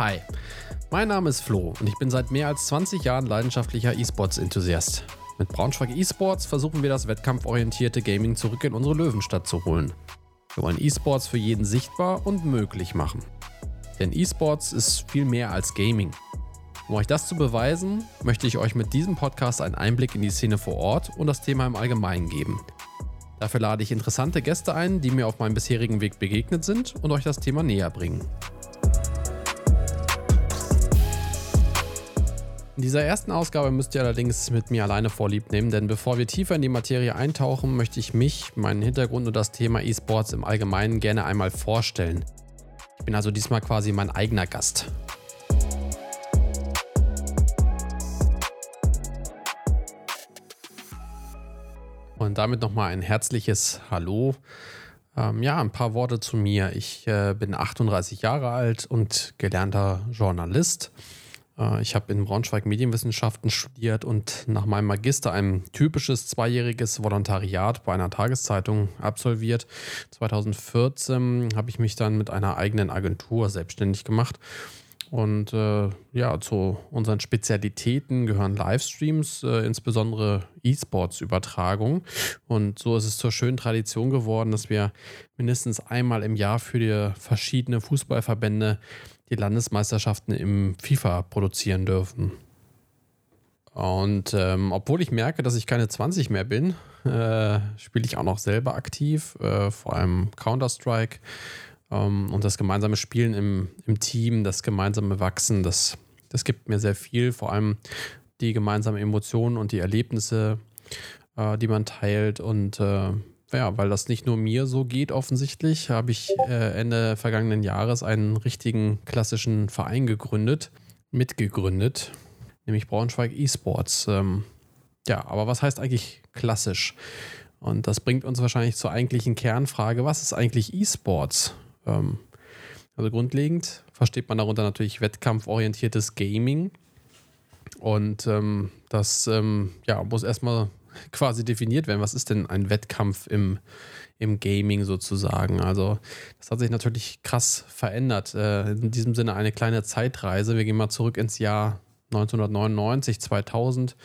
Hi, mein Name ist Flo und ich bin seit mehr als 20 Jahren leidenschaftlicher E-Sports-Enthusiast. Mit Braunschweig E-Sports versuchen wir das wettkampforientierte Gaming zurück in unsere Löwenstadt zu holen. Wir wollen E-Sports für jeden sichtbar und möglich machen. Denn E-Sports ist viel mehr als Gaming. Um euch das zu beweisen, möchte ich euch mit diesem Podcast einen Einblick in die Szene vor Ort und das Thema im Allgemeinen geben. Dafür lade ich interessante Gäste ein, die mir auf meinem bisherigen Weg begegnet sind und euch das Thema näher bringen. In dieser ersten Ausgabe müsst ihr allerdings mit mir alleine vorlieb nehmen, denn bevor wir tiefer in die Materie eintauchen, möchte ich mich, meinen Hintergrund und das Thema E-Sports im Allgemeinen gerne einmal vorstellen. Ich bin also diesmal quasi mein eigener Gast. Und damit nochmal ein herzliches Hallo. Ähm, ja, ein paar Worte zu mir. Ich äh, bin 38 Jahre alt und gelernter Journalist. Äh, ich habe in Braunschweig Medienwissenschaften studiert und nach meinem Magister ein typisches zweijähriges Volontariat bei einer Tageszeitung absolviert. 2014 habe ich mich dann mit einer eigenen Agentur selbstständig gemacht und äh, ja, zu unseren Spezialitäten gehören Livestreams, äh, insbesondere E-Sports-Übertragung. Und so ist es zur schönen Tradition geworden, dass wir mindestens einmal im Jahr für die verschiedenen Fußballverbände die Landesmeisterschaften im FIFA produzieren dürfen. Und ähm, obwohl ich merke, dass ich keine 20 mehr bin, äh, spiele ich auch noch selber aktiv, äh, vor allem Counter-Strike ähm, und das gemeinsame Spielen im, im Team, das gemeinsame Wachsen, das, das gibt mir sehr viel. Vor allem die gemeinsamen Emotionen und die Erlebnisse, äh, die man teilt. Und äh, ja, weil das nicht nur mir so geht, offensichtlich, habe ich äh, Ende vergangenen Jahres einen richtigen klassischen Verein gegründet, mitgegründet, nämlich Braunschweig eSports. Ähm, ja, aber was heißt eigentlich klassisch? Und das bringt uns wahrscheinlich zur eigentlichen Kernfrage, was ist eigentlich eSports? Ähm, also grundlegend versteht man darunter natürlich wettkampforientiertes Gaming. Und ähm, das ähm, ja, muss erstmal quasi definiert werden. Was ist denn ein Wettkampf im, im Gaming sozusagen? Also, das hat sich natürlich krass verändert. Äh, in diesem Sinne eine kleine Zeitreise. Wir gehen mal zurück ins Jahr 1999, 2000,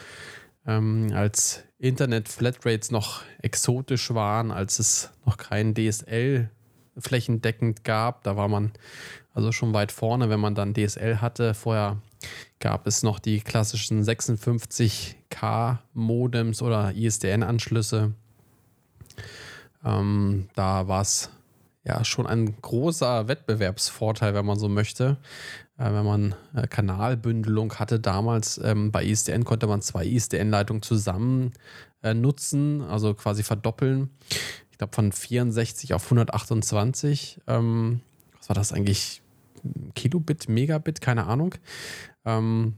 ähm, als Internet-Flatrates noch exotisch waren, als es noch kein DSL flächendeckend gab. Da war man also schon weit vorne, wenn man dann DSL hatte. Vorher gab es noch die klassischen 56K Modems oder ISDN-Anschlüsse. Ähm, da war es ja schon ein großer Wettbewerbsvorteil, wenn man so möchte. Äh, wenn man äh, Kanalbündelung hatte damals, ähm, bei ISDN konnte man zwei ISDN-Leitungen zusammen äh, nutzen, also quasi verdoppeln ich glaube, von 64 auf 128. Ähm, was war das eigentlich? Kilobit, Megabit, keine Ahnung. Ähm,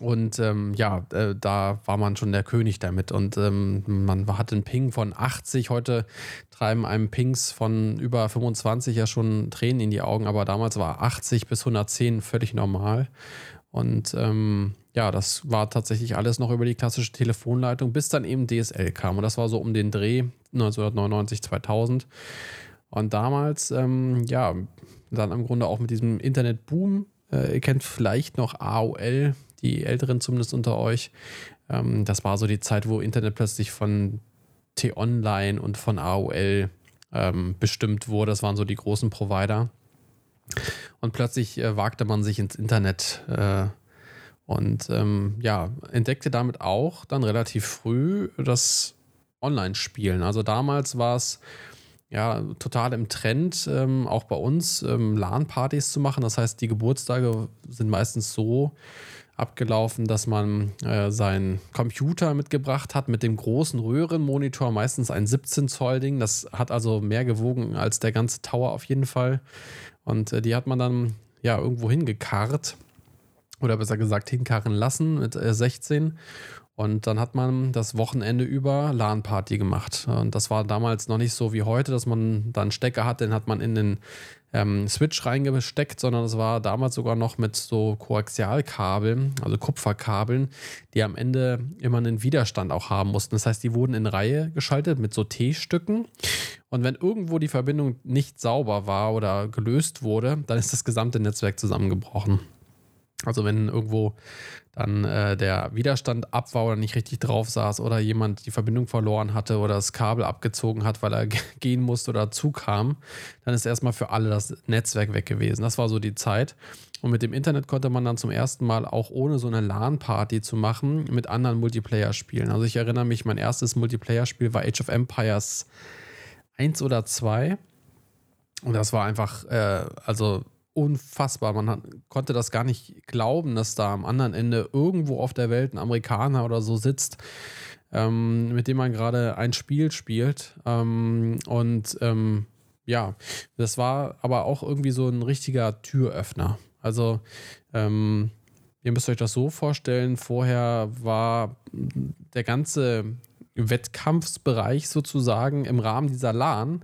und ähm, ja, äh, da war man schon der König damit. Und ähm, man hatte einen Ping von 80. Heute treiben einem Pings von über 25 ja schon Tränen in die Augen. Aber damals war 80 bis 110 völlig normal. Und ähm, ja, das war tatsächlich alles noch über die klassische Telefonleitung, bis dann eben DSL kam. Und das war so um den Dreh 1999, 2000. Und damals, ähm, ja, dann im Grunde auch mit diesem Internetboom. Äh, ihr kennt vielleicht noch AOL, die Älteren zumindest unter euch. Ähm, das war so die Zeit, wo Internet plötzlich von T-Online und von AOL ähm, bestimmt wurde. Das waren so die großen Provider. Und plötzlich äh, wagte man sich ins Internet äh, und ähm, ja, entdeckte damit auch dann relativ früh das Online-Spielen. Also damals war es ja total im Trend, ähm, auch bei uns ähm, LAN-Partys zu machen. Das heißt, die Geburtstage sind meistens so abgelaufen, dass man äh, seinen Computer mitgebracht hat mit dem großen Röhrenmonitor, meistens ein 17 Zoll Ding. Das hat also mehr gewogen als der ganze Tower auf jeden Fall. Und äh, die hat man dann ja irgendwo hingekarrt oder besser gesagt hinkarren lassen mit äh, 16. Und dann hat man das Wochenende über LAN-Party gemacht. Und das war damals noch nicht so wie heute, dass man dann Stecker hat, den hat man in den ähm, Switch reingesteckt, sondern es war damals sogar noch mit so Koaxialkabeln, also Kupferkabeln, die am Ende immer einen Widerstand auch haben mussten. Das heißt, die wurden in Reihe geschaltet mit so T-Stücken. Und wenn irgendwo die Verbindung nicht sauber war oder gelöst wurde, dann ist das gesamte Netzwerk zusammengebrochen. Also wenn irgendwo dann äh, der Widerstand ab war oder nicht richtig drauf saß oder jemand die Verbindung verloren hatte oder das Kabel abgezogen hat, weil er gehen musste oder zukam, dann ist erstmal für alle das Netzwerk weg gewesen. Das war so die Zeit. Und mit dem Internet konnte man dann zum ersten Mal auch ohne so eine LAN-Party zu machen mit anderen Multiplayer-Spielen. Also ich erinnere mich, mein erstes Multiplayer-Spiel war Age of Empires 1 oder 2. Und das war einfach, äh, also unfassbar. Man hat, konnte das gar nicht glauben, dass da am anderen Ende irgendwo auf der Welt ein Amerikaner oder so sitzt, ähm, mit dem man gerade ein Spiel spielt. Ähm, und ähm, ja, das war aber auch irgendwie so ein richtiger Türöffner. Also, ähm, ihr müsst euch das so vorstellen, vorher war der ganze Wettkampfsbereich sozusagen im Rahmen dieser LAN.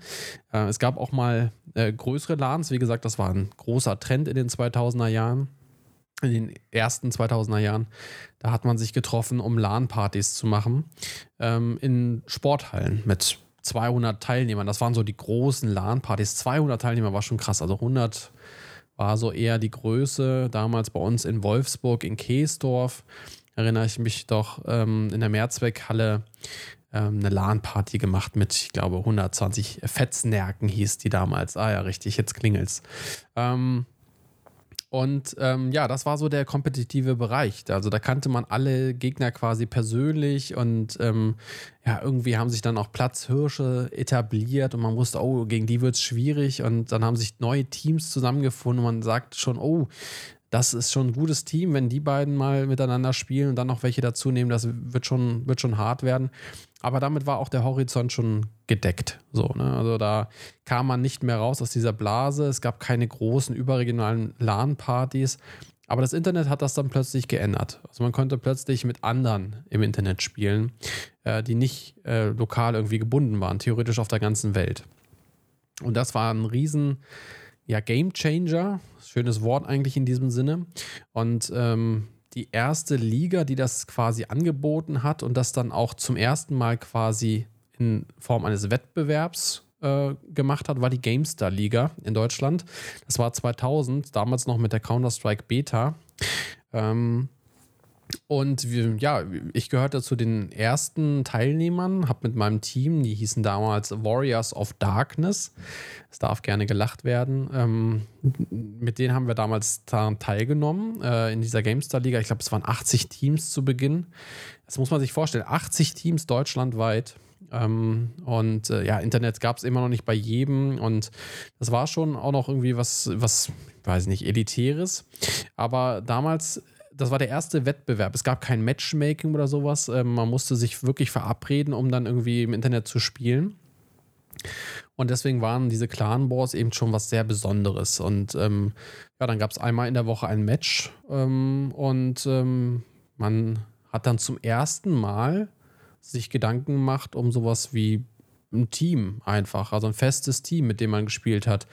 Äh, es gab auch mal äh, größere LANs. Wie gesagt, das war ein großer Trend in den 2000er Jahren. In den ersten 2000er Jahren. Da hat man sich getroffen, um LAN-Partys zu machen. Ähm, in Sporthallen mit 200 Teilnehmern. Das waren so die großen LAN-Partys. 200 Teilnehmer war schon krass. Also 100 war so eher die Größe. Damals bei uns in Wolfsburg, in Keesdorf erinnere ich mich doch ähm, in der Mehrzweckhalle ähm, eine LAN-Party gemacht mit, ich glaube, 120 Fetznärken hieß die damals. Ah ja, richtig, jetzt klingelt's. Ähm, und ähm, ja, das war so der kompetitive Bereich. Also da kannte man alle Gegner quasi persönlich und ähm, ja, irgendwie haben sich dann auch Platzhirsche etabliert und man wusste, oh, gegen die wird es schwierig und dann haben sich neue Teams zusammengefunden und man sagt schon, oh, das ist schon ein gutes Team, wenn die beiden mal miteinander spielen und dann noch welche dazu nehmen, das wird schon, wird schon hart werden. Aber damit war auch der Horizont schon gedeckt. So, ne? Also da kam man nicht mehr raus aus dieser Blase. Es gab keine großen überregionalen LAN-Partys. Aber das Internet hat das dann plötzlich geändert. Also man konnte plötzlich mit anderen im Internet spielen, äh, die nicht äh, lokal irgendwie gebunden waren, theoretisch auf der ganzen Welt. Und das war ein riesen ja, Game Changer, schönes Wort eigentlich in diesem Sinne. Und ähm, die erste Liga, die das quasi angeboten hat und das dann auch zum ersten Mal quasi in Form eines Wettbewerbs äh, gemacht hat, war die GameStar Liga in Deutschland. Das war 2000, damals noch mit der Counter-Strike Beta. Ähm, und wir, ja, ich gehörte zu den ersten Teilnehmern, habe mit meinem Team, die hießen damals Warriors of Darkness, es darf gerne gelacht werden, ähm, mit denen haben wir damals daran teilgenommen äh, in dieser GameStar-Liga. Ich glaube, es waren 80 Teams zu Beginn. Das muss man sich vorstellen, 80 Teams deutschlandweit. Ähm, und äh, ja, Internet gab es immer noch nicht bei jedem und das war schon auch noch irgendwie was, was, weiß nicht, elitäres. Aber damals das war der erste Wettbewerb. Es gab kein Matchmaking oder sowas. Ähm, man musste sich wirklich verabreden, um dann irgendwie im Internet zu spielen. Und deswegen waren diese Clan Wars eben schon was sehr Besonderes. Und ähm, ja, dann gab es einmal in der Woche ein Match ähm, und ähm, man hat dann zum ersten Mal sich Gedanken gemacht um sowas wie ein Team einfach, also ein festes Team, mit dem man gespielt hat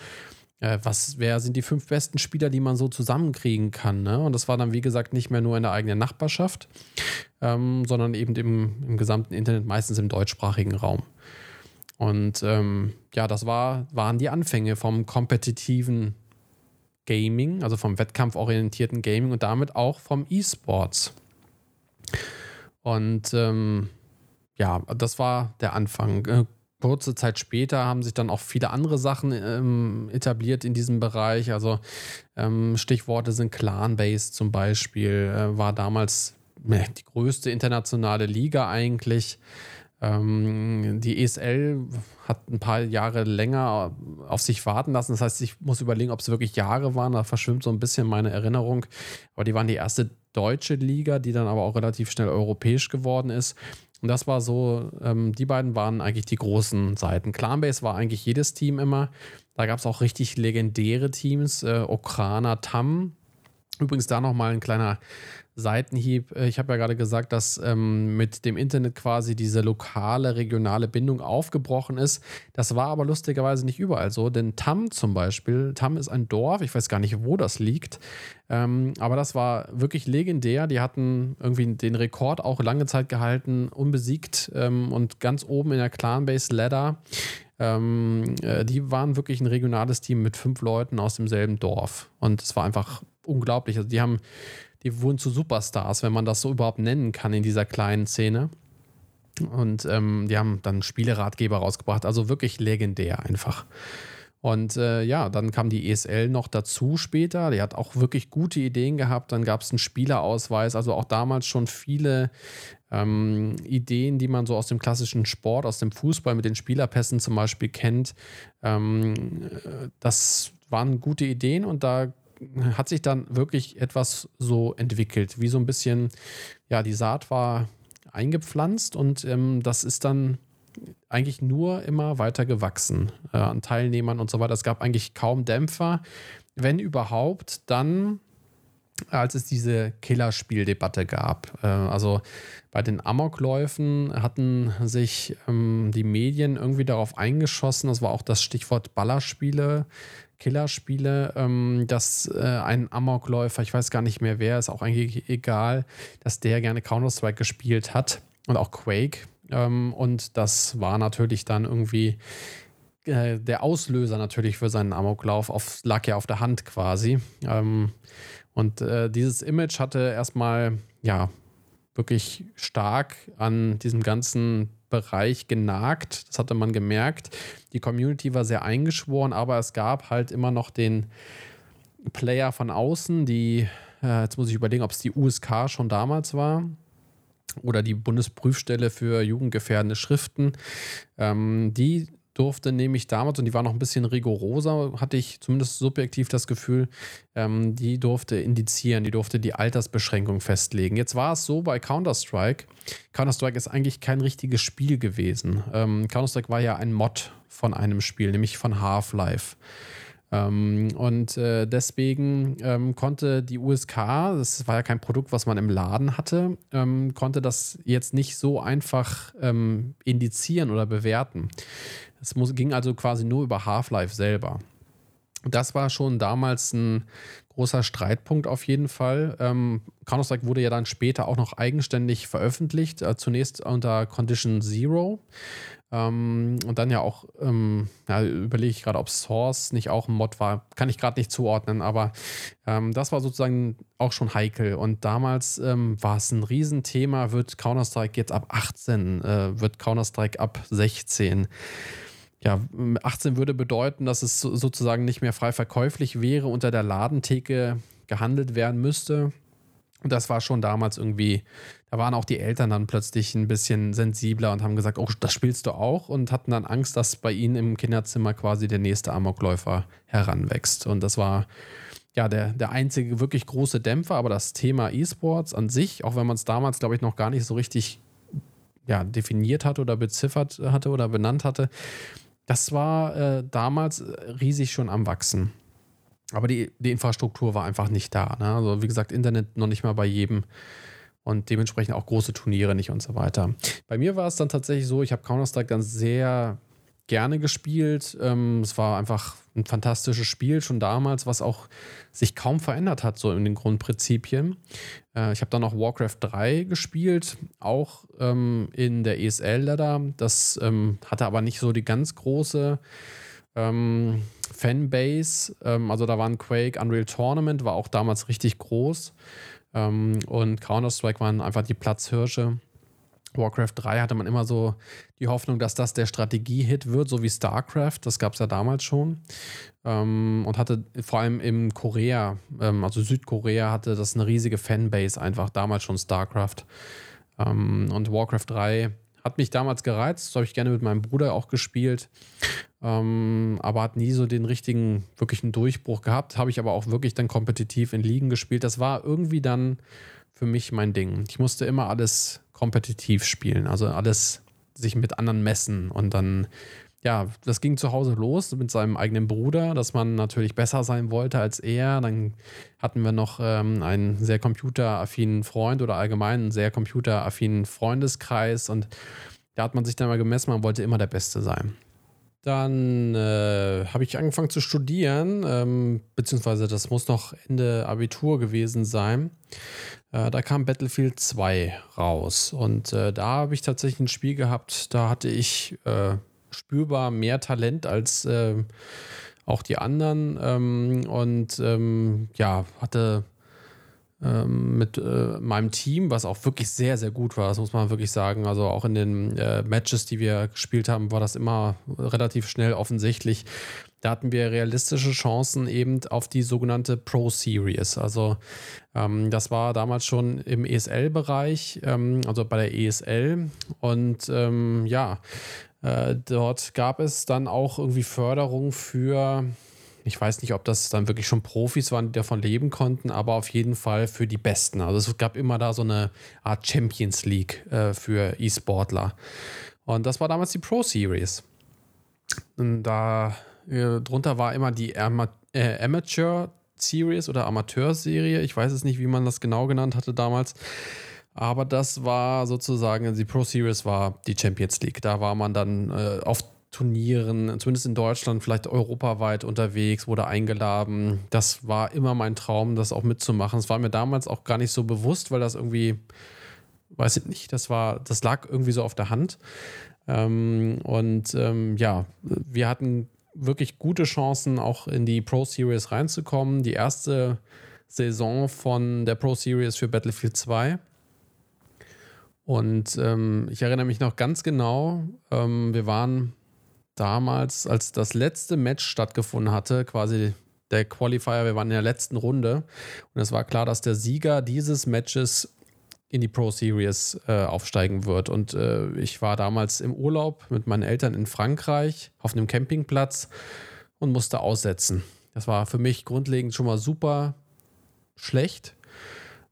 was, wer sind die fünf besten Spieler, die man so zusammenkriegen kann. Ne? Und das war dann, wie gesagt, nicht mehr nur in der eigenen Nachbarschaft, ähm, sondern eben im, im, gesamten Internet, meistens im deutschsprachigen Raum. Und ähm, ja, das war, waren die Anfänge vom kompetitiven Gaming, also vom wettkampforientierten Gaming und damit auch vom E-Sports. Und ähm, ja, das war der Anfang. Kurze Zeit später haben sich dann auch viele andere Sachen ähm, etabliert in diesem Bereich. Also ähm, Stichworte sind Clan-Based zum Beispiel, äh, war damals äh, die größte internationale Liga eigentlich. Ähm, die ESL hat ein paar Jahre länger auf sich warten lassen. Das heißt, ich muss überlegen, ob es wirklich Jahre waren. Da verschwimmt so ein bisschen meine Erinnerung. Aber die waren die erste deutsche Liga, die dann aber auch relativ schnell europäisch geworden ist. Und das war so, ähm, die beiden waren eigentlich die großen Seiten. Clanbase war eigentlich jedes Team immer. Da gab es auch richtig legendäre Teams. Äh, Okrana, Tam. Übrigens da nochmal ein kleiner Seitenhieb. Äh, ich habe ja gerade gesagt, dass ähm, mit dem Internet quasi diese lokale, regionale Bindung aufgebrochen ist. Das war aber lustigerweise nicht überall so, denn Tam zum Beispiel, Tam ist ein Dorf, ich weiß gar nicht, wo das liegt, ähm, aber das war wirklich legendär. Die hatten irgendwie den Rekord auch lange Zeit gehalten, unbesiegt ähm, und ganz oben in der Clan-Base Ladder. Ähm, äh, die waren wirklich ein regionales Team mit fünf Leuten aus demselben Dorf. Und es war einfach unglaublich. Also die haben die wurden zu Superstars, wenn man das so überhaupt nennen kann in dieser kleinen Szene. Und ähm, die haben dann Spieleratgeber rausgebracht, also wirklich legendär einfach. Und äh, ja, dann kam die ESL noch dazu später. Die hat auch wirklich gute Ideen gehabt. Dann gab es einen Spielerausweis, also auch damals schon viele ähm, Ideen, die man so aus dem klassischen Sport, aus dem Fußball mit den Spielerpässen zum Beispiel kennt. Ähm, äh, das waren gute Ideen und da hat sich dann wirklich etwas so entwickelt, wie so ein bisschen, ja, die Saat war eingepflanzt und ähm, das ist dann eigentlich nur immer weiter gewachsen äh, an Teilnehmern und so weiter. Es gab eigentlich kaum Dämpfer. Wenn überhaupt, dann als es diese Killerspieldebatte gab. Äh, also bei den Amokläufen hatten sich ähm, die Medien irgendwie darauf eingeschossen, das war auch das Stichwort Ballerspiele, Killerspiele, ähm, dass äh, ein Amokläufer, ich weiß gar nicht mehr wer, ist auch eigentlich egal, dass der gerne Counter-Strike gespielt hat und auch Quake. Ähm, und das war natürlich dann irgendwie äh, der Auslöser natürlich für seinen Amoklauf, auf, lag ja auf der Hand quasi. Ähm, und äh, dieses Image hatte erstmal, ja, wirklich stark an diesem ganzen Bereich genagt. Das hatte man gemerkt. Die Community war sehr eingeschworen, aber es gab halt immer noch den Player von außen, die, äh, jetzt muss ich überlegen, ob es die USK schon damals war oder die Bundesprüfstelle für jugendgefährdende Schriften, ähm, die durfte nämlich damals, und die war noch ein bisschen rigoroser, hatte ich zumindest subjektiv das Gefühl, ähm, die durfte indizieren, die durfte die Altersbeschränkung festlegen. Jetzt war es so bei Counter-Strike, Counter-Strike ist eigentlich kein richtiges Spiel gewesen. Ähm, Counter-Strike war ja ein Mod von einem Spiel, nämlich von Half-Life. Ähm, und äh, deswegen ähm, konnte die USK, das war ja kein Produkt, was man im Laden hatte, ähm, konnte das jetzt nicht so einfach ähm, indizieren oder bewerten. Es muss, ging also quasi nur über Half-Life selber. Das war schon damals ein großer Streitpunkt auf jeden Fall. Ähm, Counter-Strike wurde ja dann später auch noch eigenständig veröffentlicht, äh, zunächst unter Condition Zero. Ähm, und dann ja auch, ähm, ja, überlege ich gerade, ob Source nicht auch ein Mod war. Kann ich gerade nicht zuordnen, aber ähm, das war sozusagen auch schon heikel. Und damals ähm, war es ein Riesenthema. Wird Counter-Strike jetzt ab 18? Äh, wird Counter-Strike ab 16? Ja, 18 würde bedeuten, dass es sozusagen nicht mehr frei verkäuflich wäre, unter der Ladentheke gehandelt werden müsste. Und das war schon damals irgendwie, da waren auch die Eltern dann plötzlich ein bisschen sensibler und haben gesagt, oh, das spielst du auch und hatten dann Angst, dass bei ihnen im Kinderzimmer quasi der nächste Amokläufer heranwächst. Und das war ja der, der einzige wirklich große Dämpfer, aber das Thema E-Sports an sich, auch wenn man es damals, glaube ich, noch gar nicht so richtig ja, definiert hatte oder beziffert hatte oder benannt hatte, das war äh, damals riesig schon am Wachsen. Aber die, die Infrastruktur war einfach nicht da. Ne? Also wie gesagt, Internet noch nicht mal bei jedem und dementsprechend auch große Turniere nicht und so weiter. Bei mir war es dann tatsächlich so, ich habe Counter-Strike dann sehr gerne gespielt. Ähm, es war einfach ein fantastisches Spiel schon damals, was auch sich kaum verändert hat, so in den Grundprinzipien. Äh, ich habe dann noch Warcraft 3 gespielt, auch ähm, in der ESL-Ladder. Das ähm, hatte aber nicht so die ganz große ähm, Fanbase. Ähm, also da waren Quake, Unreal Tournament, war auch damals richtig groß. Ähm, und Counter-Strike waren einfach die Platzhirsche. Warcraft 3 hatte man immer so die Hoffnung, dass das der Strategie-Hit wird, so wie StarCraft. Das gab es ja damals schon. Ähm, und hatte vor allem in Korea, ähm, also Südkorea, hatte das eine riesige Fanbase einfach, damals schon StarCraft. Ähm, und Warcraft 3 hat mich damals gereizt. Das habe ich gerne mit meinem Bruder auch gespielt. Ähm, aber hat nie so den richtigen, wirklichen Durchbruch gehabt. Habe ich aber auch wirklich dann kompetitiv in Ligen gespielt. Das war irgendwie dann für mich mein Ding. Ich musste immer alles kompetitiv spielen, also alles sich mit anderen messen und dann ja, das ging zu Hause los mit seinem eigenen Bruder, dass man natürlich besser sein wollte als er. Dann hatten wir noch ähm, einen sehr computeraffinen Freund oder allgemein einen sehr computeraffinen Freundeskreis und da hat man sich dann mal gemessen, man wollte immer der Beste sein. Dann äh, habe ich angefangen zu studieren, ähm, beziehungsweise das muss noch Ende Abitur gewesen sein. Äh, da kam Battlefield 2 raus und äh, da habe ich tatsächlich ein Spiel gehabt, da hatte ich äh, spürbar mehr Talent als äh, auch die anderen ähm, und ähm, ja, hatte mit äh, meinem Team, was auch wirklich sehr, sehr gut war, das muss man wirklich sagen. Also auch in den äh, Matches, die wir gespielt haben, war das immer relativ schnell offensichtlich. Da hatten wir realistische Chancen eben auf die sogenannte Pro Series. Also ähm, das war damals schon im ESL-Bereich, ähm, also bei der ESL. Und ähm, ja, äh, dort gab es dann auch irgendwie Förderung für ich weiß nicht, ob das dann wirklich schon Profis waren, die davon leben konnten, aber auf jeden Fall für die Besten. Also es gab immer da so eine Art Champions League äh, für E-Sportler. Und das war damals die Pro Series. Und da äh, drunter war immer die Ama äh, Amateur Series oder Amateur-Serie. Ich weiß es nicht, wie man das genau genannt hatte damals. Aber das war sozusagen, die Pro Series war die Champions League. Da war man dann äh, auf Turnieren, zumindest in Deutschland, vielleicht europaweit unterwegs, wurde eingeladen. Das war immer mein Traum, das auch mitzumachen. Es war mir damals auch gar nicht so bewusst, weil das irgendwie, weiß ich nicht, das war, das lag irgendwie so auf der Hand. Ähm, und ähm, ja, wir hatten wirklich gute Chancen, auch in die Pro Series reinzukommen. Die erste Saison von der Pro Series für Battlefield 2. Und ähm, ich erinnere mich noch ganz genau, ähm, wir waren damals, als das letzte Match stattgefunden hatte, quasi der Qualifier, wir waren in der letzten Runde und es war klar, dass der Sieger dieses Matches in die Pro Series äh, aufsteigen wird. Und äh, ich war damals im Urlaub mit meinen Eltern in Frankreich auf einem Campingplatz und musste aussetzen. Das war für mich grundlegend schon mal super schlecht.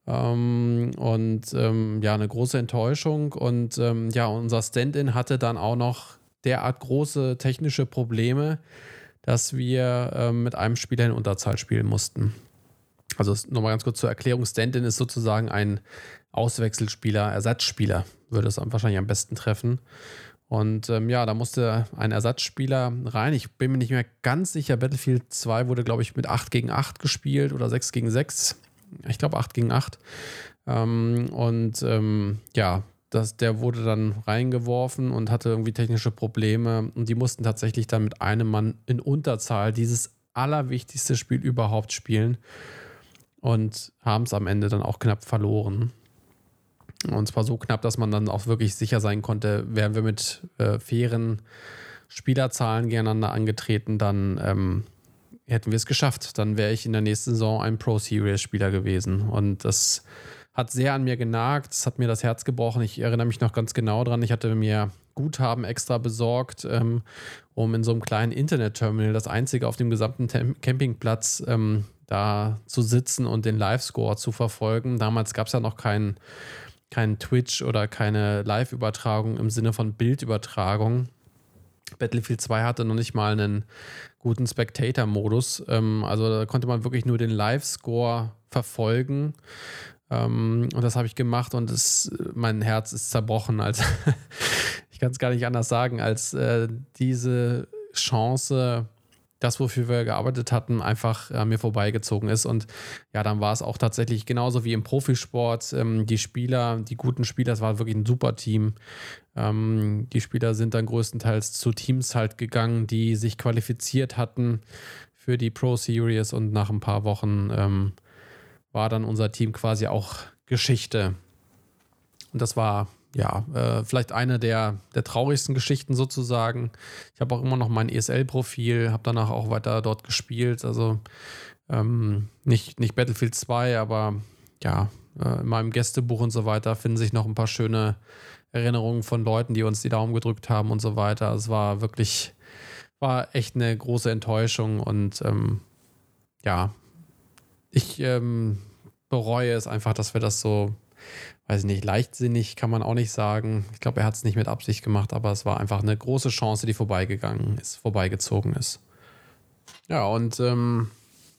Ähm, und ähm, ja, eine große Enttäuschung. Und ähm, ja, unser Stand-in hatte dann auch noch derart große technische Probleme, dass wir äh, mit einem Spieler in Unterzahl spielen mussten. Also nochmal ganz kurz zur Erklärung, Stand-in ist sozusagen ein Auswechselspieler, Ersatzspieler, würde es wahrscheinlich am besten treffen. Und ähm, ja, da musste ein Ersatzspieler rein. Ich bin mir nicht mehr ganz sicher. Battlefield 2 wurde, glaube ich, mit 8 gegen 8 gespielt oder 6 gegen 6. Ich glaube 8 gegen 8. Ähm, und ähm, ja, das, der wurde dann reingeworfen und hatte irgendwie technische Probleme und die mussten tatsächlich dann mit einem Mann in Unterzahl dieses allerwichtigste Spiel überhaupt spielen und haben es am Ende dann auch knapp verloren. Und zwar so knapp, dass man dann auch wirklich sicher sein konnte, wären wir mit äh, fairen Spielerzahlen gegeneinander angetreten, dann ähm, hätten wir es geschafft. Dann wäre ich in der nächsten Saison ein Pro Series Spieler gewesen. Und das hat sehr an mir genagt. Es hat mir das Herz gebrochen. Ich erinnere mich noch ganz genau dran. Ich hatte mir Guthaben extra besorgt, ähm, um in so einem kleinen Internet-Terminal, das einzige auf dem gesamten Tem Campingplatz, ähm, da zu sitzen und den Live-Score zu verfolgen. Damals gab es ja noch keinen kein Twitch oder keine Live-Übertragung im Sinne von Bildübertragung. Battlefield 2 hatte noch nicht mal einen guten Spectator-Modus. Ähm, also da konnte man wirklich nur den Live-Score verfolgen. Ähm, und das habe ich gemacht und es, mein Herz ist zerbrochen. Also ich kann es gar nicht anders sagen, als äh, diese Chance, das, wofür wir gearbeitet hatten, einfach an mir vorbeigezogen ist. Und ja, dann war es auch tatsächlich genauso wie im Profisport. Ähm, die Spieler, die guten Spieler, es war wirklich ein super Team. Ähm, die Spieler sind dann größtenteils zu Teams halt gegangen, die sich qualifiziert hatten für die Pro Series und nach ein paar Wochen ähm, war dann unser Team quasi auch Geschichte. Und das war ja äh, vielleicht eine der, der traurigsten Geschichten sozusagen. Ich habe auch immer noch mein ESL-Profil, habe danach auch weiter dort gespielt. Also ähm, nicht, nicht Battlefield 2, aber ja, äh, in meinem Gästebuch und so weiter finden sich noch ein paar schöne Erinnerungen von Leuten, die uns die Daumen gedrückt haben und so weiter. Es war wirklich, war echt eine große Enttäuschung und ähm, ja, ich ähm, bereue es einfach, dass wir das so weiß nicht, leichtsinnig kann man auch nicht sagen. Ich glaube, er hat es nicht mit Absicht gemacht, aber es war einfach eine große Chance, die vorbeigegangen ist, vorbeigezogen ist. Ja, und ähm,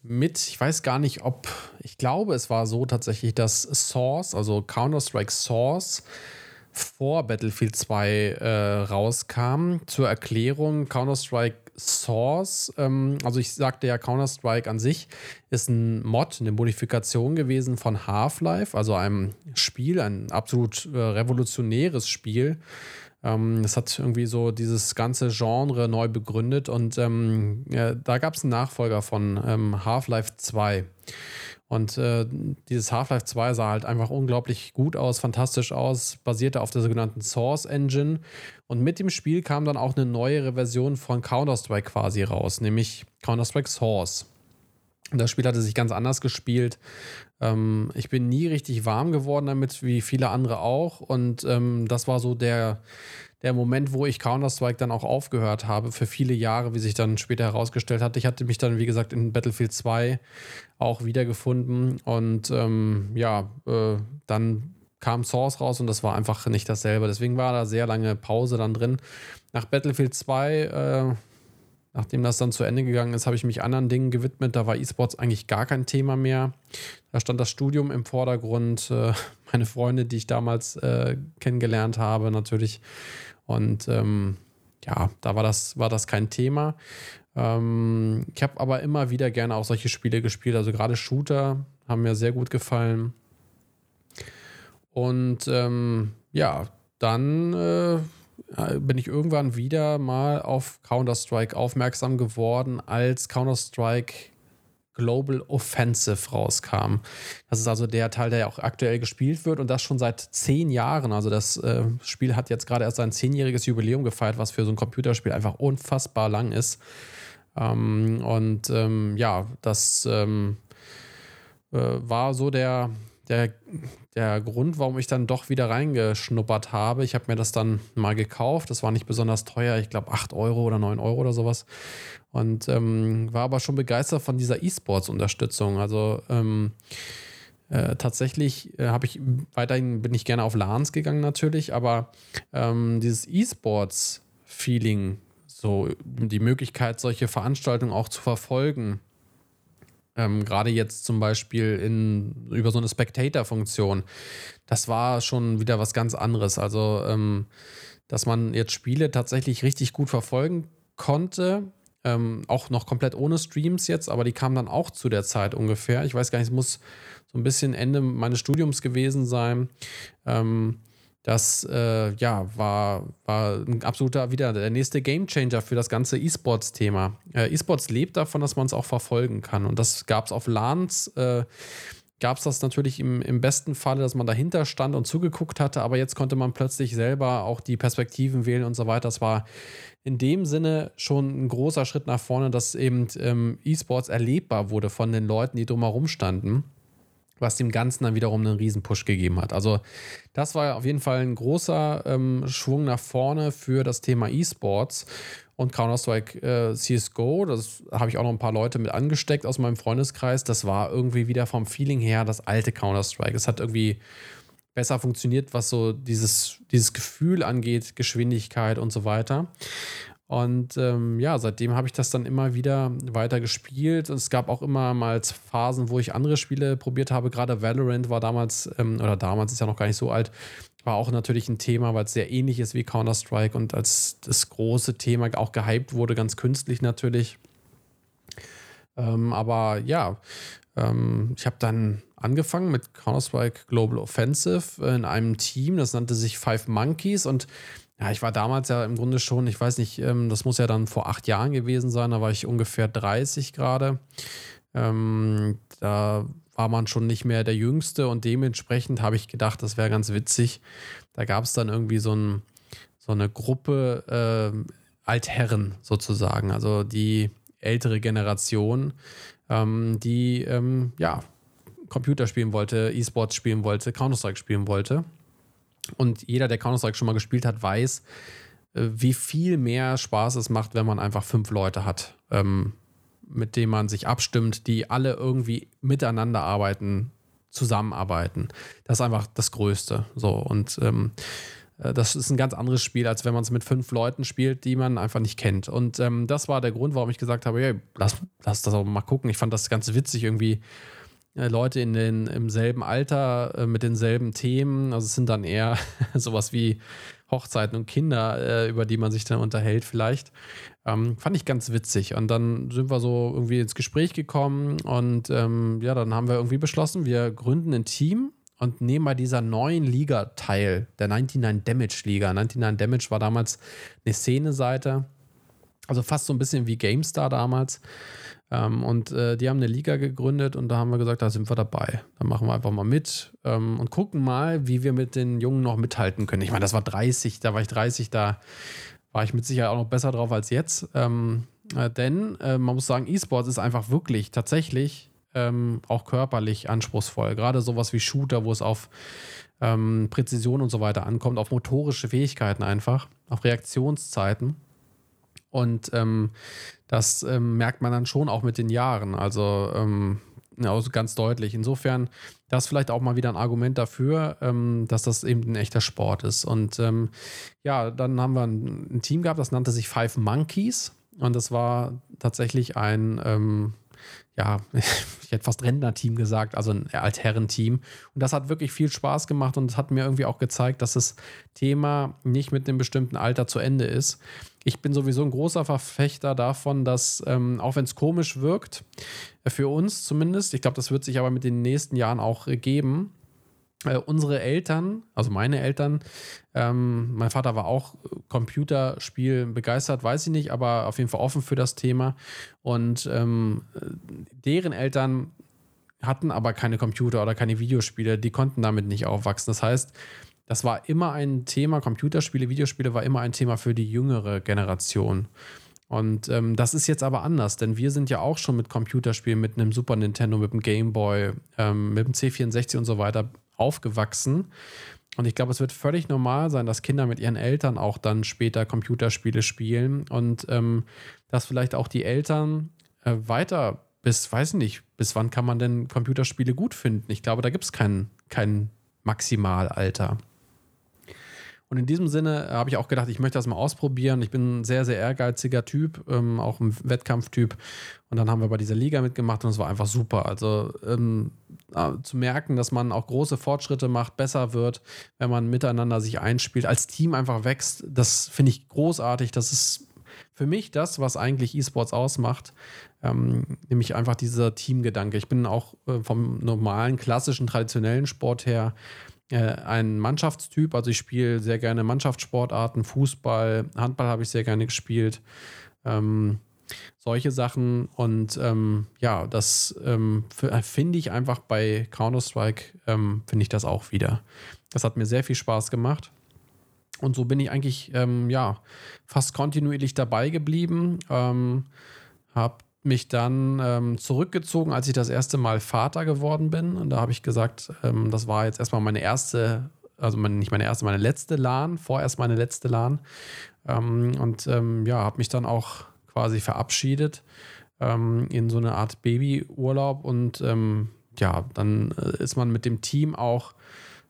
mit, ich weiß gar nicht, ob, ich glaube, es war so tatsächlich, dass Source, also Counter-Strike Source, vor Battlefield 2 äh, rauskam. Zur Erklärung, Counter-Strike Source, ähm, also ich sagte ja, Counter-Strike an sich ist ein Mod, eine Modifikation gewesen von Half-Life, also einem Spiel, ein absolut äh, revolutionäres Spiel. Ähm, das hat irgendwie so dieses ganze Genre neu begründet und ähm, ja, da gab es einen Nachfolger von ähm, Half-Life 2. Und äh, dieses Half-Life 2 sah halt einfach unglaublich gut aus, fantastisch aus, basierte auf der sogenannten Source Engine. Und mit dem Spiel kam dann auch eine neuere Version von Counter-Strike quasi raus, nämlich Counter-Strike Source. Das Spiel hatte sich ganz anders gespielt. Ähm, ich bin nie richtig warm geworden damit, wie viele andere auch. Und ähm, das war so der, der Moment, wo ich Counter-Strike dann auch aufgehört habe, für viele Jahre, wie sich dann später herausgestellt hat. Ich hatte mich dann, wie gesagt, in Battlefield 2 auch wiedergefunden und ähm, ja, äh, dann kam Source raus und das war einfach nicht dasselbe. Deswegen war da sehr lange Pause dann drin. Nach Battlefield 2, äh, nachdem das dann zu Ende gegangen ist, habe ich mich anderen Dingen gewidmet. Da war E-Sports eigentlich gar kein Thema mehr. Da stand das Studium im Vordergrund, äh, meine Freunde, die ich damals äh, kennengelernt habe, natürlich und ähm, ja, da war das, war das kein Thema. Ähm, ich habe aber immer wieder gerne auch solche Spiele gespielt. Also gerade Shooter haben mir sehr gut gefallen. Und ähm, ja, dann äh, bin ich irgendwann wieder mal auf Counter-Strike aufmerksam geworden, als Counter-Strike Global Offensive rauskam. Das ist also der Teil, der ja auch aktuell gespielt wird und das schon seit zehn Jahren. Also das äh, Spiel hat jetzt gerade erst sein zehnjähriges Jubiläum gefeiert, was für so ein Computerspiel einfach unfassbar lang ist. Ähm, und ähm, ja, das ähm, äh, war so der, der, der Grund, warum ich dann doch wieder reingeschnuppert habe. Ich habe mir das dann mal gekauft. Das war nicht besonders teuer. Ich glaube 8 Euro oder 9 Euro oder sowas. Und ähm, war aber schon begeistert von dieser E-Sports-Unterstützung. Also ähm, äh, tatsächlich äh, habe ich weiterhin bin ich gerne auf LANs gegangen natürlich, aber ähm, dieses E-Sports-Feeling, so die Möglichkeit, solche Veranstaltungen auch zu verfolgen, ähm, gerade jetzt zum Beispiel in, über so eine Spectator-Funktion, das war schon wieder was ganz anderes. Also, ähm, dass man jetzt Spiele tatsächlich richtig gut verfolgen konnte, ähm, auch noch komplett ohne Streams jetzt, aber die kamen dann auch zu der Zeit ungefähr. Ich weiß gar nicht, es muss so ein bisschen Ende meines Studiums gewesen sein. Ähm, das äh, ja, war, war ein absoluter wieder der nächste Gamechanger für das ganze E-Sports-Thema. Äh, E-Sports lebt davon, dass man es auch verfolgen kann. Und das gab es auf LANs. Äh, gab es das natürlich im, im besten Falle, dass man dahinter stand und zugeguckt hatte, aber jetzt konnte man plötzlich selber auch die Perspektiven wählen und so weiter. Das war in dem Sinne schon ein großer Schritt nach vorne, dass eben ähm, E-Sports erlebbar wurde von den Leuten, die drumherum standen, was dem Ganzen dann wiederum einen riesen Push gegeben hat. Also das war auf jeden Fall ein großer ähm, Schwung nach vorne für das Thema E-Sports und Counter-Strike äh, CSGO. Das habe ich auch noch ein paar Leute mit angesteckt aus meinem Freundeskreis. Das war irgendwie wieder vom Feeling her das alte Counter-Strike. Es hat irgendwie besser funktioniert, was so dieses, dieses Gefühl angeht, Geschwindigkeit und so weiter. Und ähm, ja, seitdem habe ich das dann immer wieder weiter gespielt. Es gab auch immer mal Phasen, wo ich andere Spiele probiert habe. Gerade Valorant war damals, ähm, oder damals ist ja noch gar nicht so alt, war auch natürlich ein Thema, weil es sehr ähnlich ist wie Counter-Strike und als das große Thema auch gehypt wurde, ganz künstlich natürlich. Ähm, aber ja, ähm, ich habe dann angefangen mit Counter-Strike Global Offensive in einem Team, das nannte sich Five Monkeys und ja, ich war damals ja im Grunde schon, ich weiß nicht, ähm, das muss ja dann vor acht Jahren gewesen sein, da war ich ungefähr 30 gerade. Ähm, da war man schon nicht mehr der Jüngste und dementsprechend habe ich gedacht, das wäre ganz witzig. Da gab es dann irgendwie so, ein, so eine Gruppe äh, Altherren sozusagen, also die ältere Generation, ähm, die ähm, ja Computer spielen wollte, E-Sports spielen wollte, Counter-Strike spielen wollte. Und jeder, der Counter-Strike schon mal gespielt hat, weiß, äh, wie viel mehr Spaß es macht, wenn man einfach fünf Leute hat. Ähm, mit dem man sich abstimmt, die alle irgendwie miteinander arbeiten zusammenarbeiten. Das ist einfach das Größte. So und ähm, äh, das ist ein ganz anderes Spiel, als wenn man es mit fünf Leuten spielt, die man einfach nicht kennt. Und ähm, das war der Grund, warum ich gesagt habe, hey, lass, lass das auch mal gucken. Ich fand das ganz witzig, irgendwie äh, Leute in den, im selben Alter äh, mit denselben Themen. Also es sind dann eher sowas wie Hochzeiten und Kinder, äh, über die man sich dann unterhält vielleicht. Ähm, fand ich ganz witzig. Und dann sind wir so irgendwie ins Gespräch gekommen und ähm, ja, dann haben wir irgendwie beschlossen, wir gründen ein Team und nehmen bei dieser neuen Liga teil, der 99 Damage Liga. 99 Damage war damals eine Szene-Seite, also fast so ein bisschen wie GameStar damals. Ähm, und äh, die haben eine Liga gegründet und da haben wir gesagt, da sind wir dabei. Da machen wir einfach mal mit ähm, und gucken mal, wie wir mit den Jungen noch mithalten können. Ich meine, das war 30, da war ich 30, da war ich mit Sicherheit auch noch besser drauf als jetzt. Ähm, äh, denn äh, man muss sagen, E-Sports ist einfach wirklich tatsächlich ähm, auch körperlich anspruchsvoll. Gerade sowas wie Shooter, wo es auf ähm, Präzision und so weiter ankommt, auf motorische Fähigkeiten einfach, auf Reaktionszeiten. Und ähm, das ähm, merkt man dann schon auch mit den Jahren. Also, ähm, also ganz deutlich. Insofern, das ist vielleicht auch mal wieder ein Argument dafür, ähm, dass das eben ein echter Sport ist. Und ähm, ja, dann haben wir ein, ein, Team gehabt, das nannte sich Five Monkeys. Und das war tatsächlich ein, ähm, ja, ich hätte fast Rentner-Team gesagt, also ein Altherren-Team. Und das hat wirklich viel Spaß gemacht und hat mir irgendwie auch gezeigt, dass das Thema nicht mit einem bestimmten Alter zu Ende ist. Ich bin sowieso ein großer Verfechter davon, dass, ähm, auch wenn es komisch wirkt, äh, für uns zumindest, ich glaube, das wird sich aber mit den nächsten Jahren auch äh, geben, äh, unsere Eltern, also meine Eltern, ähm, mein Vater war auch Computerspiel begeistert, weiß ich nicht, aber auf jeden Fall offen für das Thema. Und ähm, deren Eltern hatten aber keine Computer oder keine Videospiele, die konnten damit nicht aufwachsen. Das heißt, das war immer ein Thema, Computerspiele, Videospiele war immer ein Thema für die jüngere Generation. Und ähm, das ist jetzt aber anders, denn wir sind ja auch schon mit Computerspielen, mit einem Super Nintendo, mit dem Game Boy, ähm, mit dem C64 und so weiter aufgewachsen. Und ich glaube, es wird völlig normal sein, dass Kinder mit ihren Eltern auch dann später Computerspiele spielen und ähm, dass vielleicht auch die Eltern äh, weiter bis, weiß nicht, bis wann kann man denn Computerspiele gut finden? Ich glaube, da gibt es kein, kein Maximalalter. Und in diesem Sinne habe ich auch gedacht, ich möchte das mal ausprobieren. Ich bin ein sehr, sehr ehrgeiziger Typ, ähm, auch ein Wettkampftyp. Und dann haben wir bei dieser Liga mitgemacht und es war einfach super. Also ähm, äh, zu merken, dass man auch große Fortschritte macht, besser wird, wenn man miteinander sich einspielt, als Team einfach wächst, das finde ich großartig. Das ist für mich das, was eigentlich E-Sports ausmacht, ähm, nämlich einfach dieser Teamgedanke. Ich bin auch äh, vom normalen, klassischen, traditionellen Sport her äh, ein Mannschaftstyp. Also ich spiele sehr gerne Mannschaftssportarten, Fußball, Handball habe ich sehr gerne gespielt. Ähm, solche Sachen. Und ähm, ja, das ähm, finde ich einfach bei Counter-Strike, ähm, finde ich das auch wieder. Das hat mir sehr viel Spaß gemacht. Und so bin ich eigentlich ähm, ja fast kontinuierlich dabei geblieben. Ähm, habe mich dann ähm, zurückgezogen, als ich das erste Mal Vater geworden bin. Und da habe ich gesagt, ähm, das war jetzt erstmal meine erste, also meine, nicht meine erste, meine letzte LAN, vorerst meine letzte LAN. Ähm, und ähm, ja, habe mich dann auch quasi verabschiedet ähm, in so eine Art Babyurlaub. Und ähm, ja, dann äh, ist man mit dem Team auch,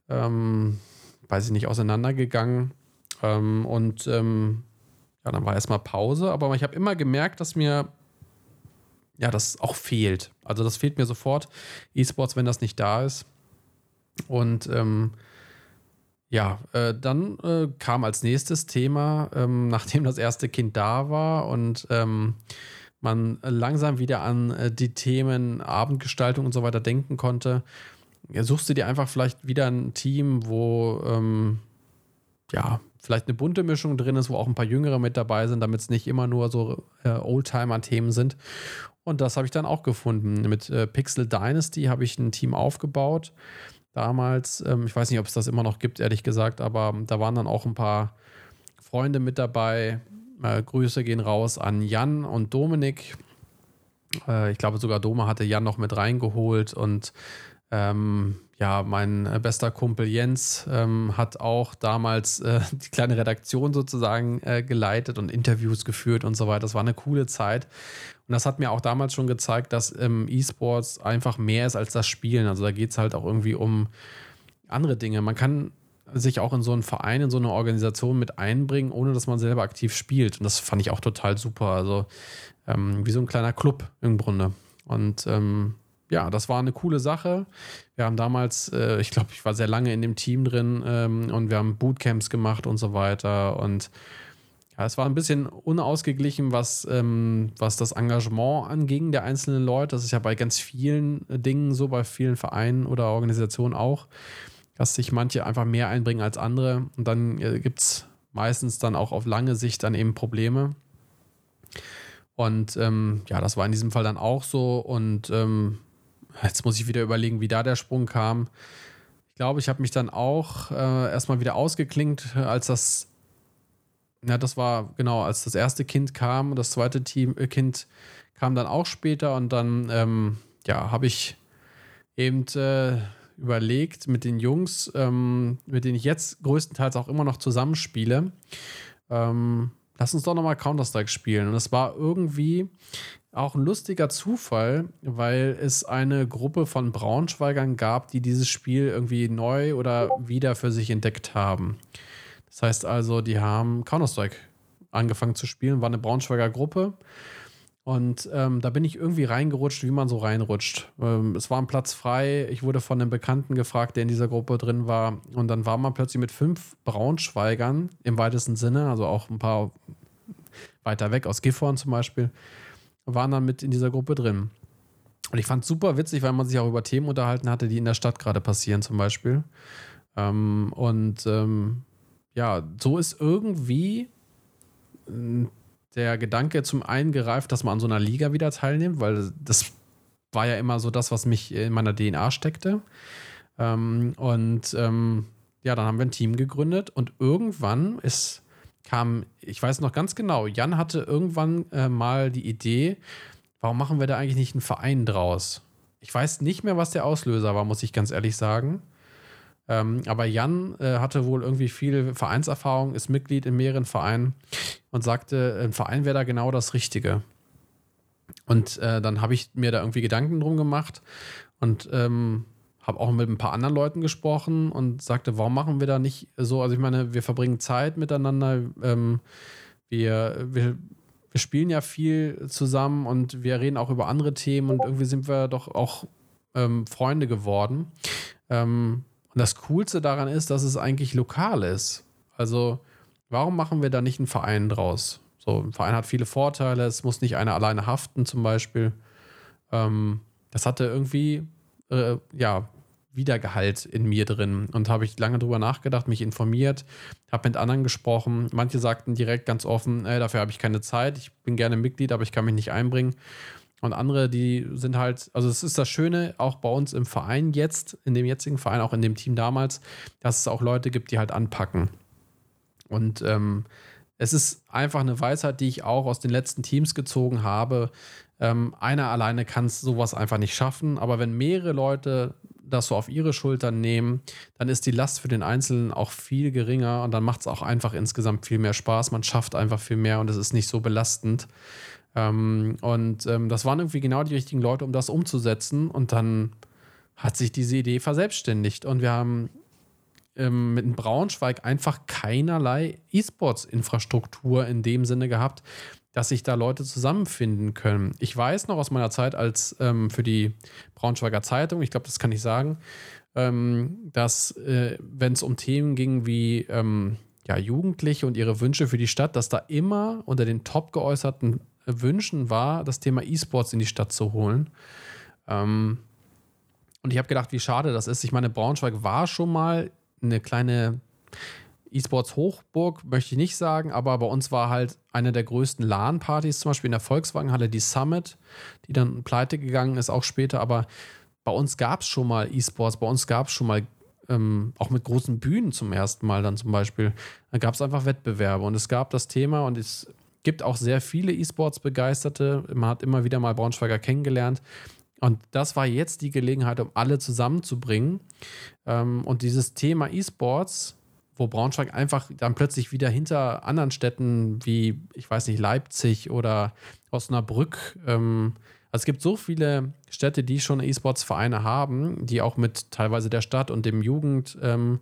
weiß ich nicht, auseinandergegangen. und ja, dann war erstmal Pause. Aber ich habe immer gemerkt, dass mir ja, das auch fehlt. Also das fehlt mir sofort. E-Sports, wenn das nicht da ist. Und ähm, ja, äh, dann äh, kam als nächstes Thema, ähm, nachdem das erste Kind da war und ähm, man langsam wieder an äh, die Themen Abendgestaltung und so weiter denken konnte, ja, suchst du dir einfach vielleicht wieder ein Team, wo ähm, ja, vielleicht eine bunte Mischung drin ist, wo auch ein paar Jüngere mit dabei sind, damit es nicht immer nur so äh, Oldtimer-Themen sind. Und das habe ich dann auch gefunden. Mit äh, Pixel Dynasty habe ich ein Team aufgebaut. Damals, ähm, ich weiß nicht, ob es das immer noch gibt, ehrlich gesagt, aber da waren dann auch ein paar Freunde mit dabei. Äh, Grüße gehen raus an Jan und Dominik. Äh, ich glaube, sogar Dome hatte Jan noch mit reingeholt und ähm, ja, mein äh, bester Kumpel Jens ähm, hat auch damals äh, die kleine Redaktion sozusagen äh, geleitet und Interviews geführt und so weiter. Das war eine coole Zeit. Und das hat mir auch damals schon gezeigt, dass ähm, E-Sports einfach mehr ist als das Spielen. Also da geht es halt auch irgendwie um andere Dinge. Man kann sich auch in so einen Verein, in so eine Organisation mit einbringen, ohne dass man selber aktiv spielt. Und das fand ich auch total super. Also ähm, wie so ein kleiner Club im Grunde. Und ähm, ja, das war eine coole Sache. Wir haben damals, äh, ich glaube, ich war sehr lange in dem Team drin ähm, und wir haben Bootcamps gemacht und so weiter. Und ja, es war ein bisschen unausgeglichen, was, ähm, was das Engagement anging der einzelnen Leute. Das ist ja bei ganz vielen Dingen so, bei vielen Vereinen oder Organisationen auch, dass sich manche einfach mehr einbringen als andere. Und dann äh, gibt es meistens dann auch auf lange Sicht dann eben Probleme. Und ähm, ja, das war in diesem Fall dann auch so. Und ähm, Jetzt muss ich wieder überlegen, wie da der Sprung kam. Ich glaube, ich habe mich dann auch äh, erstmal wieder ausgeklingt, als das, ja, das war genau, als das erste Kind kam. Das zweite Team, äh, Kind kam dann auch später und dann, ähm, ja, habe ich eben äh, überlegt mit den Jungs, ähm, mit denen ich jetzt größtenteils auch immer noch zusammenspiele, ähm, lass uns doch nochmal Counter-Strike spielen. Und es war irgendwie auch ein lustiger Zufall, weil es eine Gruppe von Braunschweigern gab, die dieses Spiel irgendwie neu oder wieder für sich entdeckt haben. Das heißt also, die haben Counter-Strike angefangen zu spielen, war eine Braunschweiger Gruppe. Und ähm, da bin ich irgendwie reingerutscht, wie man so reinrutscht. Ähm, es war ein Platz frei. Ich wurde von einem Bekannten gefragt, der in dieser Gruppe drin war. Und dann war man plötzlich mit fünf Braunschweigern im weitesten Sinne, also auch ein paar weiter weg aus Gifhorn zum Beispiel, waren dann mit in dieser Gruppe drin. Und ich fand es super witzig, weil man sich auch über Themen unterhalten hatte, die in der Stadt gerade passieren, zum Beispiel. Ähm, und ähm, ja, so ist irgendwie äh, der Gedanke zum einen gereift, dass man an so einer Liga wieder teilnimmt, weil das war ja immer so das, was mich in meiner DNA steckte. Ähm, und ähm, ja, dann haben wir ein Team gegründet und irgendwann ist kam, ich weiß noch ganz genau, Jan hatte irgendwann äh, mal die Idee, warum machen wir da eigentlich nicht einen Verein draus? Ich weiß nicht mehr, was der Auslöser war, muss ich ganz ehrlich sagen. Ähm, aber Jan äh, hatte wohl irgendwie viel Vereinserfahrung, ist Mitglied in mehreren Vereinen und sagte, ein Verein wäre da genau das Richtige. Und äh, dann habe ich mir da irgendwie Gedanken drum gemacht und ähm, habe auch mit ein paar anderen Leuten gesprochen und sagte, warum machen wir da nicht so? Also ich meine, wir verbringen Zeit miteinander, ähm, wir, wir, wir spielen ja viel zusammen und wir reden auch über andere Themen und irgendwie sind wir doch auch ähm, Freunde geworden. Ähm, und das Coolste daran ist, dass es eigentlich lokal ist. Also warum machen wir da nicht einen Verein draus? So, ein Verein hat viele Vorteile, es muss nicht einer alleine haften zum Beispiel. Ähm, das hatte irgendwie, äh, ja, Wiedergehalt in mir drin. Und habe ich lange drüber nachgedacht, mich informiert, habe mit anderen gesprochen. Manche sagten direkt ganz offen, äh, dafür habe ich keine Zeit, ich bin gerne Mitglied, aber ich kann mich nicht einbringen. Und andere, die sind halt, also es ist das Schöne, auch bei uns im Verein jetzt, in dem jetzigen Verein, auch in dem Team damals, dass es auch Leute gibt, die halt anpacken. Und ähm, es ist einfach eine Weisheit, die ich auch aus den letzten Teams gezogen habe. Ähm, einer alleine kann sowas einfach nicht schaffen, aber wenn mehrere Leute das so auf ihre Schultern nehmen, dann ist die Last für den Einzelnen auch viel geringer und dann macht es auch einfach insgesamt viel mehr Spaß. Man schafft einfach viel mehr und es ist nicht so belastend. Ähm, und ähm, das waren irgendwie genau die richtigen Leute, um das umzusetzen. Und dann hat sich diese Idee verselbstständigt. Und wir haben ähm, mit Braunschweig einfach keinerlei E-Sports-Infrastruktur in dem Sinne gehabt, dass sich da Leute zusammenfinden können. Ich weiß noch aus meiner Zeit als ähm, für die Braunschweiger Zeitung, ich glaube, das kann ich sagen, ähm, dass äh, wenn es um Themen ging wie ähm, ja, Jugendliche und ihre Wünsche für die Stadt, dass da immer unter den top geäußerten Wünschen war, das Thema E-Sports in die Stadt zu holen. Ähm, und ich habe gedacht, wie schade das ist. Ich meine, Braunschweig war schon mal eine kleine E-Sports Hochburg möchte ich nicht sagen, aber bei uns war halt eine der größten LAN-Partys, zum Beispiel in der Volkswagenhalle, die Summit, die dann pleite gegangen ist, auch später. Aber bei uns gab es schon mal E-Sports, bei uns gab es schon mal ähm, auch mit großen Bühnen zum ersten Mal dann zum Beispiel. Da gab es einfach Wettbewerbe und es gab das Thema und es gibt auch sehr viele E-Sports-Begeisterte. Man hat immer wieder mal Braunschweiger kennengelernt. Und das war jetzt die Gelegenheit, um alle zusammenzubringen. Ähm, und dieses Thema E-Sports wo Braunschweig einfach dann plötzlich wieder hinter anderen Städten wie, ich weiß nicht, Leipzig oder Osnabrück, ähm, also es gibt so viele Städte, die schon E-Sports-Vereine haben, die auch mit teilweise der Stadt und dem Jugend, ähm,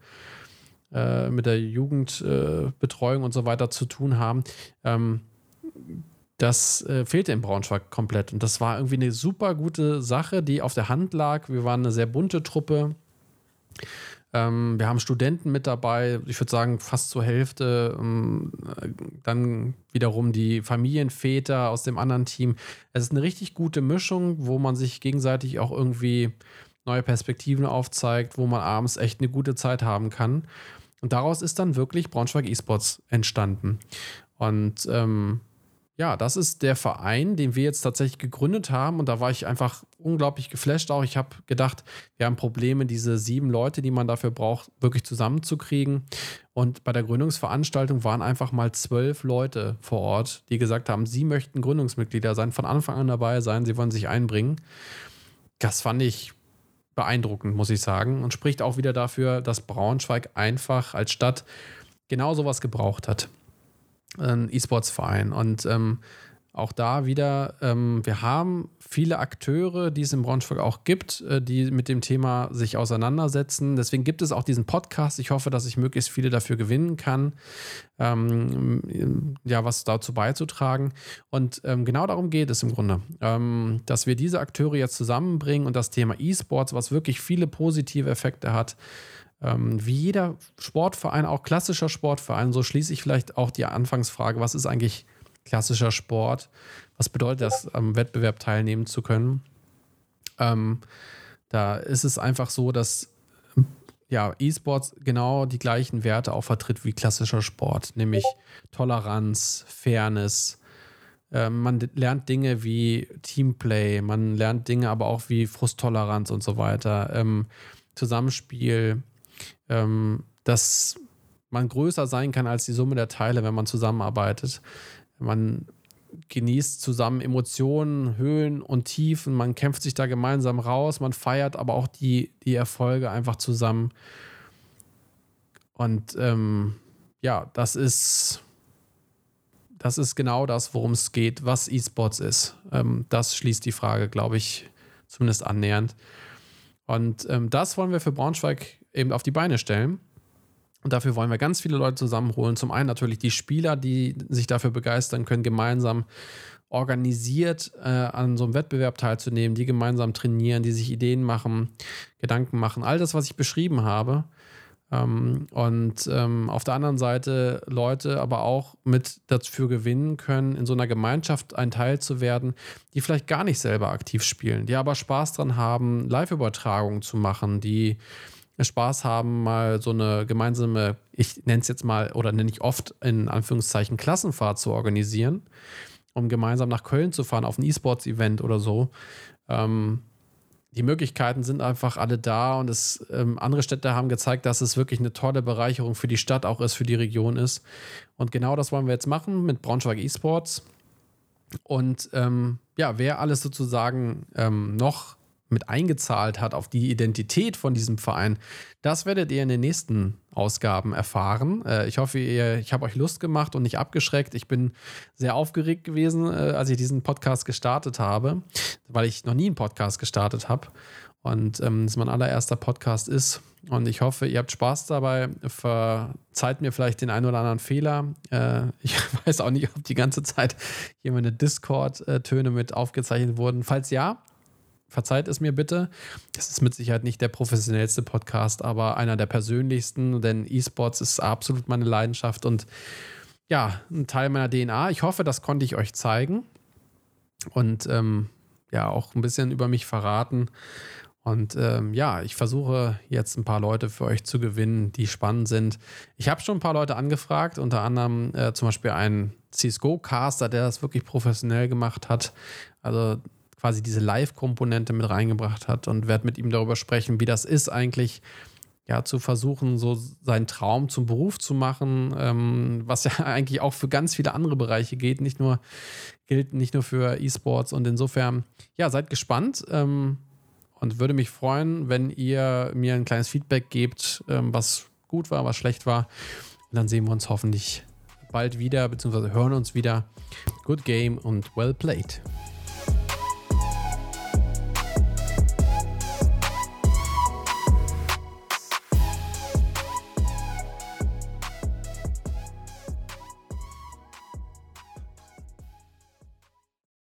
äh, mit der Jugendbetreuung äh, und so weiter zu tun haben. Ähm, das äh, fehlte in Braunschweig komplett. Und das war irgendwie eine super gute Sache, die auf der Hand lag. Wir waren eine sehr bunte Truppe. Ähm, wir haben Studenten mit dabei, ich würde sagen fast zur Hälfte. Ähm, dann wiederum die Familienväter aus dem anderen Team. Es ist eine richtig gute Mischung, wo man sich gegenseitig auch irgendwie neue Perspektiven aufzeigt, wo man abends echt eine gute Zeit haben kann. Und daraus ist dann wirklich Braunschweig eSports entstanden. Und ähm, ja, das ist der Verein, den wir jetzt tatsächlich gegründet haben. Und da war ich einfach unglaublich geflasht auch. Ich habe gedacht, wir haben Probleme, diese sieben Leute, die man dafür braucht, wirklich zusammenzukriegen. Und bei der Gründungsveranstaltung waren einfach mal zwölf Leute vor Ort, die gesagt haben, sie möchten Gründungsmitglieder sein, von Anfang an dabei sein, sie wollen sich einbringen. Das fand ich beeindruckend, muss ich sagen. Und spricht auch wieder dafür, dass Braunschweig einfach als Stadt genau sowas gebraucht hat ein E-Sports-Verein. Und ähm, auch da wieder, ähm, wir haben viele Akteure, die es in Braunschweig auch gibt, äh, die mit dem Thema sich auseinandersetzen. Deswegen gibt es auch diesen Podcast. Ich hoffe, dass ich möglichst viele dafür gewinnen kann, ähm, ja, was dazu beizutragen. Und ähm, genau darum geht es im Grunde, ähm, dass wir diese Akteure jetzt zusammenbringen und das Thema E-Sports, was wirklich viele positive Effekte hat, wie jeder Sportverein, auch klassischer Sportverein, so schließe ich vielleicht auch die Anfangsfrage, was ist eigentlich klassischer Sport? Was bedeutet das, am Wettbewerb teilnehmen zu können? Ähm, da ist es einfach so, dass ja, E-Sports genau die gleichen Werte auch vertritt wie klassischer Sport, nämlich Toleranz, Fairness. Ähm, man lernt Dinge wie Teamplay, man lernt Dinge aber auch wie Frusttoleranz und so weiter, ähm, Zusammenspiel, ähm, dass man größer sein kann als die Summe der Teile, wenn man zusammenarbeitet. Man genießt zusammen Emotionen, Höhen und Tiefen, man kämpft sich da gemeinsam raus, man feiert aber auch die, die Erfolge einfach zusammen. Und ähm, ja, das ist, das ist genau das, worum es geht, was E-Sports ist. Ähm, das schließt die Frage, glaube ich, zumindest annähernd. Und ähm, das wollen wir für Braunschweig eben auf die Beine stellen. Und dafür wollen wir ganz viele Leute zusammenholen. Zum einen natürlich die Spieler, die sich dafür begeistern können, gemeinsam organisiert äh, an so einem Wettbewerb teilzunehmen, die gemeinsam trainieren, die sich Ideen machen, Gedanken machen. All das, was ich beschrieben habe. Ähm, und ähm, auf der anderen Seite Leute aber auch mit dafür gewinnen können, in so einer Gemeinschaft ein Teil zu werden, die vielleicht gar nicht selber aktiv spielen, die aber Spaß dran haben, Live-Übertragungen zu machen, die Spaß haben, mal so eine gemeinsame, ich nenne es jetzt mal oder nenne ich oft in Anführungszeichen Klassenfahrt zu organisieren, um gemeinsam nach Köln zu fahren auf ein E-Sports-Event oder so. Ähm, die Möglichkeiten sind einfach alle da und es, ähm, andere Städte haben gezeigt, dass es wirklich eine tolle Bereicherung für die Stadt auch ist, für die Region ist. Und genau das wollen wir jetzt machen mit Braunschweig eSports. Und ähm, ja, wer alles sozusagen ähm, noch mit eingezahlt hat auf die Identität von diesem Verein, das werdet ihr in den nächsten Ausgaben erfahren. Äh, ich hoffe, ihr, ich habe euch Lust gemacht und nicht abgeschreckt. Ich bin sehr aufgeregt gewesen, äh, als ich diesen Podcast gestartet habe, weil ich noch nie einen Podcast gestartet habe und ähm, es mein allererster Podcast ist. Und ich hoffe, ihr habt Spaß dabei. Verzeiht mir vielleicht den einen oder anderen Fehler. Äh, ich weiß auch nicht, ob die ganze Zeit hier meine Discord-Töne mit aufgezeichnet wurden. Falls ja, verzeiht es mir bitte. Das ist mit Sicherheit nicht der professionellste Podcast, aber einer der persönlichsten, denn E-Sports ist absolut meine Leidenschaft und ja, ein Teil meiner DNA. Ich hoffe, das konnte ich euch zeigen und ähm, ja, auch ein bisschen über mich verraten. Und ähm, ja, ich versuche jetzt ein paar Leute für euch zu gewinnen, die spannend sind. Ich habe schon ein paar Leute angefragt, unter anderem äh, zum Beispiel einen CSGO-Caster, der das wirklich professionell gemacht hat. Also quasi diese Live-Komponente mit reingebracht hat und werde mit ihm darüber sprechen, wie das ist eigentlich, ja, zu versuchen, so seinen Traum zum Beruf zu machen, ähm, was ja eigentlich auch für ganz viele andere Bereiche geht, nicht nur, gilt nicht nur für E-Sports und insofern, ja, seid gespannt ähm, und würde mich freuen, wenn ihr mir ein kleines Feedback gebt, ähm, was gut war, was schlecht war. Und dann sehen wir uns hoffentlich bald wieder, beziehungsweise hören uns wieder. Good game und well played.